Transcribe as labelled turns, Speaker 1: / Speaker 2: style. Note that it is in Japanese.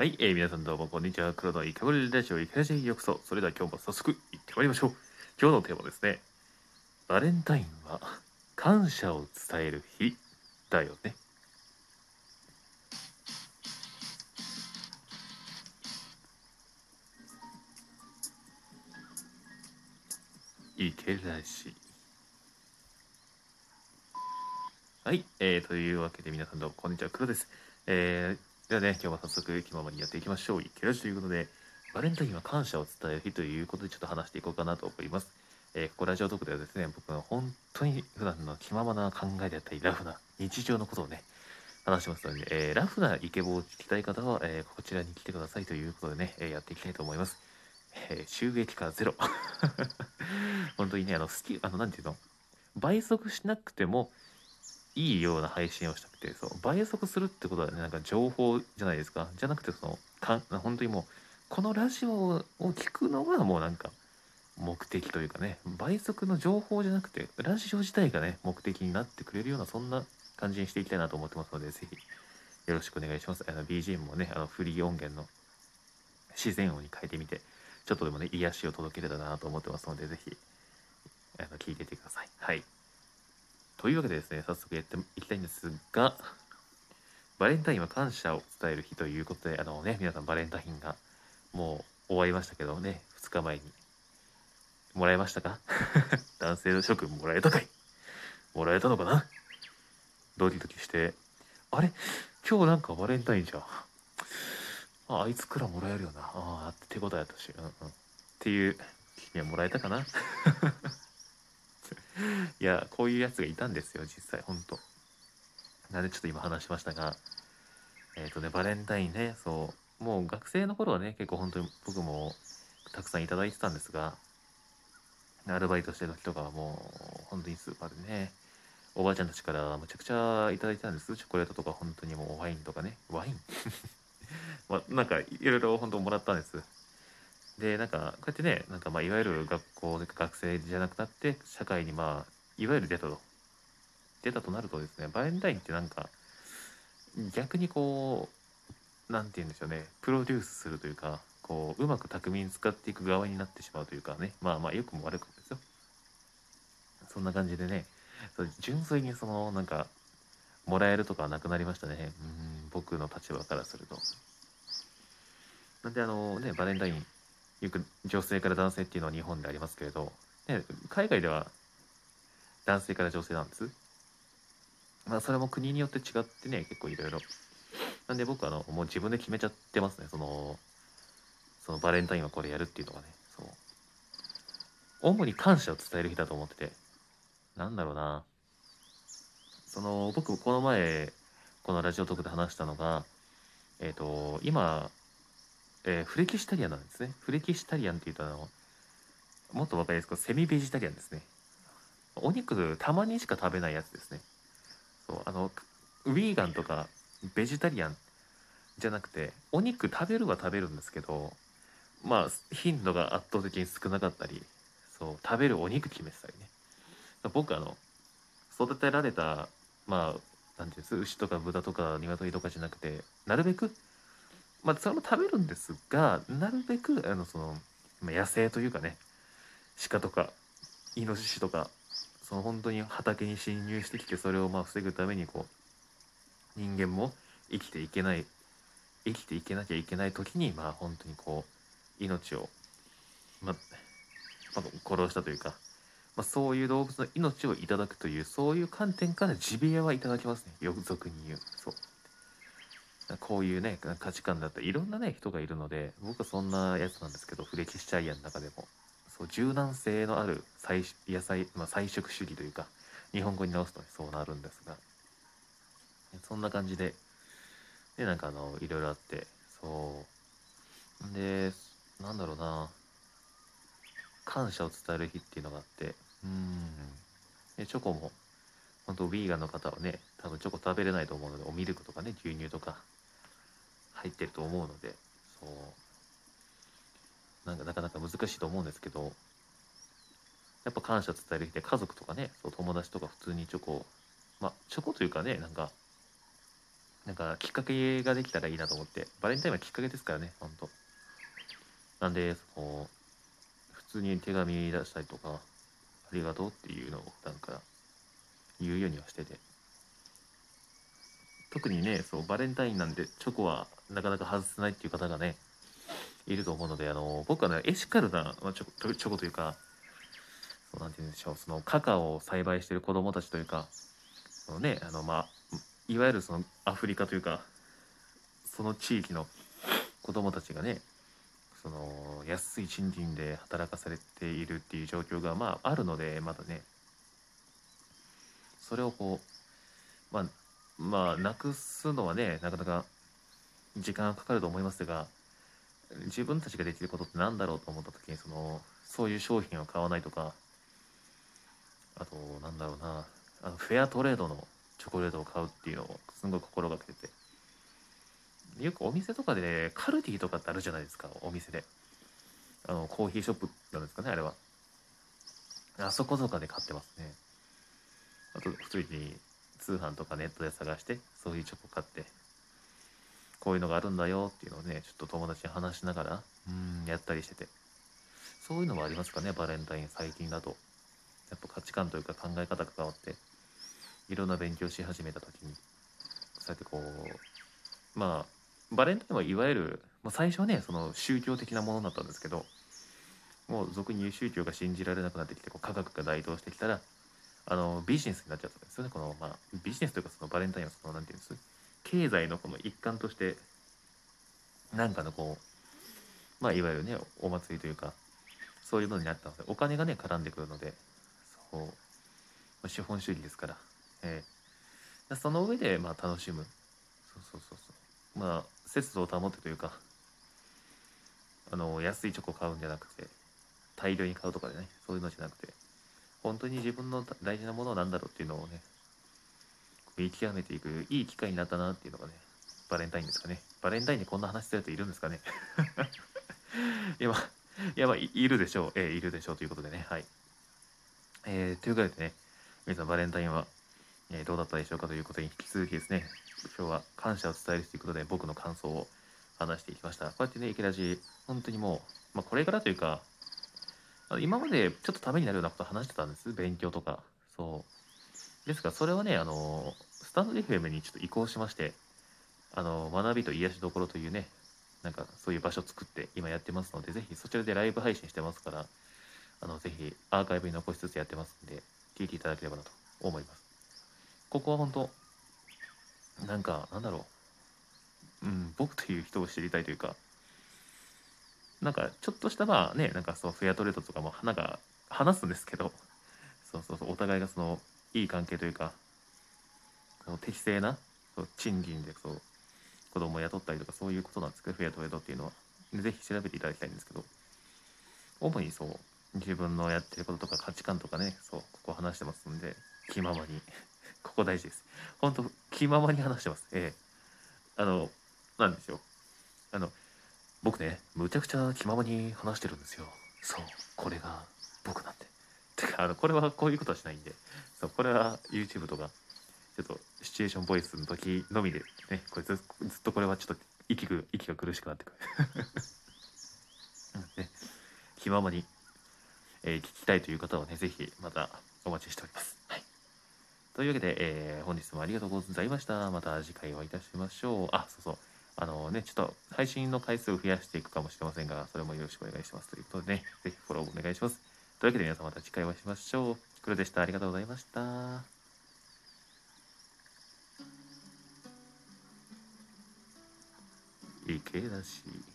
Speaker 1: はい、えー、皆さんどうもこんにちは。黒のいかごりラジオいかがしようこそ。それでは今日も早速行ってまいりましょう。今日のテーマですね。バレンタインは感謝を伝える日だよね。いけらし。はい、えー、というわけで皆さんどうもこんにちは。黒です。えー、ではね、今日も早速気ままにやっていきましょう。いけらしということで、バレンタインは感謝を伝える日ということでちょっと話していこうかなと思います。えー、ここラジオトークではですね、僕の本当に普段の気ままな考えであったり、ラフな日常のことをね、話しますので、えー、ラフなイケボを聞きたい方は、えー、こちらに来てくださいということでね、えやっていきたいと思います。え収益化ゼロ。本当にね、あの、好き、あの、なんていうの？倍速しなくてもいいような配信をしたくて、そう、倍速するってことはね、なんか情報じゃないですか。じゃなくて、その、か本当にもう、このラジオを聞くのがもうなんか、目的というかね、倍速の情報じゃなくて、ラジオ自体がね、目的になってくれるような、そんな感じにしていきたいなと思ってますので、ぜひ、よろしくお願いします。あの、BGM もね、あの、フリー音源の自然音に変えてみて、ちょっとでもね、癒しを届けれたらなと思ってますので、ぜひ、あの、聞いててください。はい。というわけでですね、早速やっていきたいんですが、バレンタインは感謝を伝える日ということで、あのね、皆さんバレンタインがもう終わりましたけどね、2日前に。もらえましたか？男性の諸君もらえたかい？もらえたのかな？ドキドキして、あれ？今日なんかバレンタインじゃん。あ、あいつくらもらえるよな。ああ、って手応えあったし。うんうん。っていう、君はもらえたかな？いや、こういうやつがいたんですよ、実際、ほんと。なんでちょっと今話しましたが、えっ、ー、とね、バレンタインね、そう、もう学生の頃はね、結構本当に僕もたくさんいただいてたんですが、アルバイトしてる時とかはもう、本当にスーパーでね、おばあちゃんたちからむちゃくちゃいただいてたんです。チョコレートとか本当にもうワインとかね。ワイン？ま、なんかいろいろ本当もらったんです。で、なんかこうやってね、なんかまあいわゆる学校で学生じゃなくなって社会にまあ、いわゆる出たと。出たとなるとですね、バレンタインってなんか逆にこう、なんて言うんでしょうね、プロデュースするというか、こう、うまく巧みに使っていく側になってしまうというかね、まあまあ良くも悪くもですよ。そんな感じでね、そ純粋にそのなんかもらえるとかはなくなりましたねうん僕の立場からするとなんであのねバレンタインよく女性から男性っていうのは日本でありますけれど、ね、海外では男性から女性なんです。まあそれも国によって違ってね結構いろいろ。なんで僕はあのもう自分で決めちゃってますね。そのそのバレンタインはこれやるっていうのがね。そう。主に感謝を伝える日だと思ってて。なんだろうな。その、僕、この前、このラジオトークで話したのが、えっ、ー、と、今、えー、フレキシタリアンなんですね。フレキシタリアンって言うと、あの、もっとわかりやすく、セミベジタリアンですね。お肉、たまにしか食べないやつですね。そう、あの、ウィーガンとか、ベジタリアンじゃなくて、お肉食べるは食べるんですけど、まあ、頻度が圧倒的に少なかったり、そう、食べるお肉決めてたりね。僕あの育てられたまあ何ていうんです牛とか豚とか鶏とかじゃなくてなるべくまあそれも食べるんですがなるべくあのその、まあ、野生というかね鹿とかイノシシとかその本当に畑に侵入してきてそれをまあ防ぐためにこう人間も生きていけない生きていけなきゃいけない時にまあ本当にこう命を、まあ、まあ、殺したというかまあ、そういう動物の命をいただくというそういう観点からジビエはいただきますね。俗俗に言う。そう。こういうね価値観だったりいろんなね人がいるので僕はそんなやつなんですけどフレキシチャリアンの中でも。そう柔軟性のある菜野菜、まあ、菜食主義というか日本語に直すとそうなるんですが。そんな感じで。でなんかあのいろいろあってそう。でなんだろうな。感謝を伝える日っていうのがあってうん。でチョコも本当ヴィーガンの方はね多分チョコ食べれないと思うのでおミルクとかね牛乳とか。入ってると思うのでそう。なんかなかなか難しいと思うんですけどやっぱ感謝伝える日で家族とかねそう友達とか普通にチョコまあチョコというかねなんかなんかきっかけができたらいいなと思ってバレンタインはきっかけですからねほんと。なんでその普通に手紙出したりとかありがとうっていうのを普段から言うようにはしてて。特にねそうバレンタインなんでチョコはなかなか外せないっていう方がねいると思うのであの僕はねエシカルな、まあ、チョコチョコというかそうなんて言うんでしょうそのカカオを栽培してる子供たちというかそのねあのまあいわゆるそのアフリカというかその地域の子供たちがねその安い賃金で働かされているっていう状況がまああるのでまだねそれをこうまあまあなくすのはねなかなか時間がかかると思いますが自分たちができることって何だろうと思った時にそのそういう商品を買わないとかあとなんだろうなあのフェアトレードのチョコレートを買うっていうのをすごい心がけててよくお店とかで、ね、カルディとかってあるじゃないですかお店で。あのコーヒーショップなんですかねあれは。あそことかで買ってますね。あと普通に通販とかネットで探してそういうチョコ買ってこういうのがあるんだよっていうのをねちょっと友達に話しながらうん。やったりしてて。そういうのもありますかねバレンタイン最近だと。やっぱ価値観というか考え方が変わっていろんな勉強し始めた時に。そうやってこうまあバレンタインはいわゆる、まあ、最初はねその宗教的なものだったんですけどもう俗に言う宗教が信じられなくなってきてこう科学が台頭してきたらあのビジネスになっちゃったんですよね。この、まあ、ビジネスというかそのバレンタインはその何て言うんです？経済のこの一環としてなんかのこうまあいわゆるねお祭りというかそういうのになったのでお金がね絡んでくるのでそう、資本主義ですから。えー、その上でまあ楽しむ。そうそうそうそう。まあ節度を保ってというかあの安いチョコ買うんじゃなくて大量に買うとかでねそういうのじゃなくて本当に自分の大事なものは何だろうっていうのをね見極めていくいい機会になったなっていうのがねバレンタインですかね。バレンタインでこんな話してる人いるんですかね。いやまあいやまあいるでしょう。えー、いるでしょうということでね。はい。えー、というわけでね皆さんバレンタインはえー、どうだったでしょうかということに引き続きですね、今日は感謝を伝えるということで僕の感想を話していきました。こうやってね、池ラジ、本当にもう、まあ、これからというか、今までちょっとためになるようなこと話してたんです。勉強とか。そう。ですが、それはね、あの、スタンド FM にちょっと移行しまして、あの、学びと癒しどころというね、なんかそういう場所を作って今やってますので、ぜひそちらでライブ配信してますから、あの、ぜひアーカイブに残しつつやってますんで、聞いていただければなと思います。ここは本当なんかなんだろううん僕という人を知りたいというかなんかちょっとしたまあねなんかそうフェアトレードとかもなんか話すんですけどそうそうそうお互いがそのいい関係というかその適正なそう賃金でそう子供を雇ったりとかそういうことなんですけどフェアトレードっていうのは是非調べていただきたいんですけど主にそう自分のやってることとか価値観とかねそうここ話してますんで気ままに ここ大事です。本当気ままに話してます。ええ、あの、なんでしょう。あの、僕ね、むちゃくちゃ気ままに話してるんですよ。そう、これが僕なんで。てか、あの、これはこういうことはしないんで、そう、これは YouTube とか、ちょっとシチュエーションボイスの時のみで、ね、これずずっとこれはちょっと息く息が苦しくなってくる。ね、気ままに、えー、聞きたいという方はね、ぜひまたお待ちしております。というわけで、えー、本日もありがとうございました。また次回お会いいたしましょう。あ、そうそう。あのね、ちょっと配信の回数を増やしていくかもしれませんが、それもよろしくお願いします。ということでね、ぜひフォローお願いします。というわけで皆さんまた次回お会いしましょう。黒でした。ありがとうございました。池田し。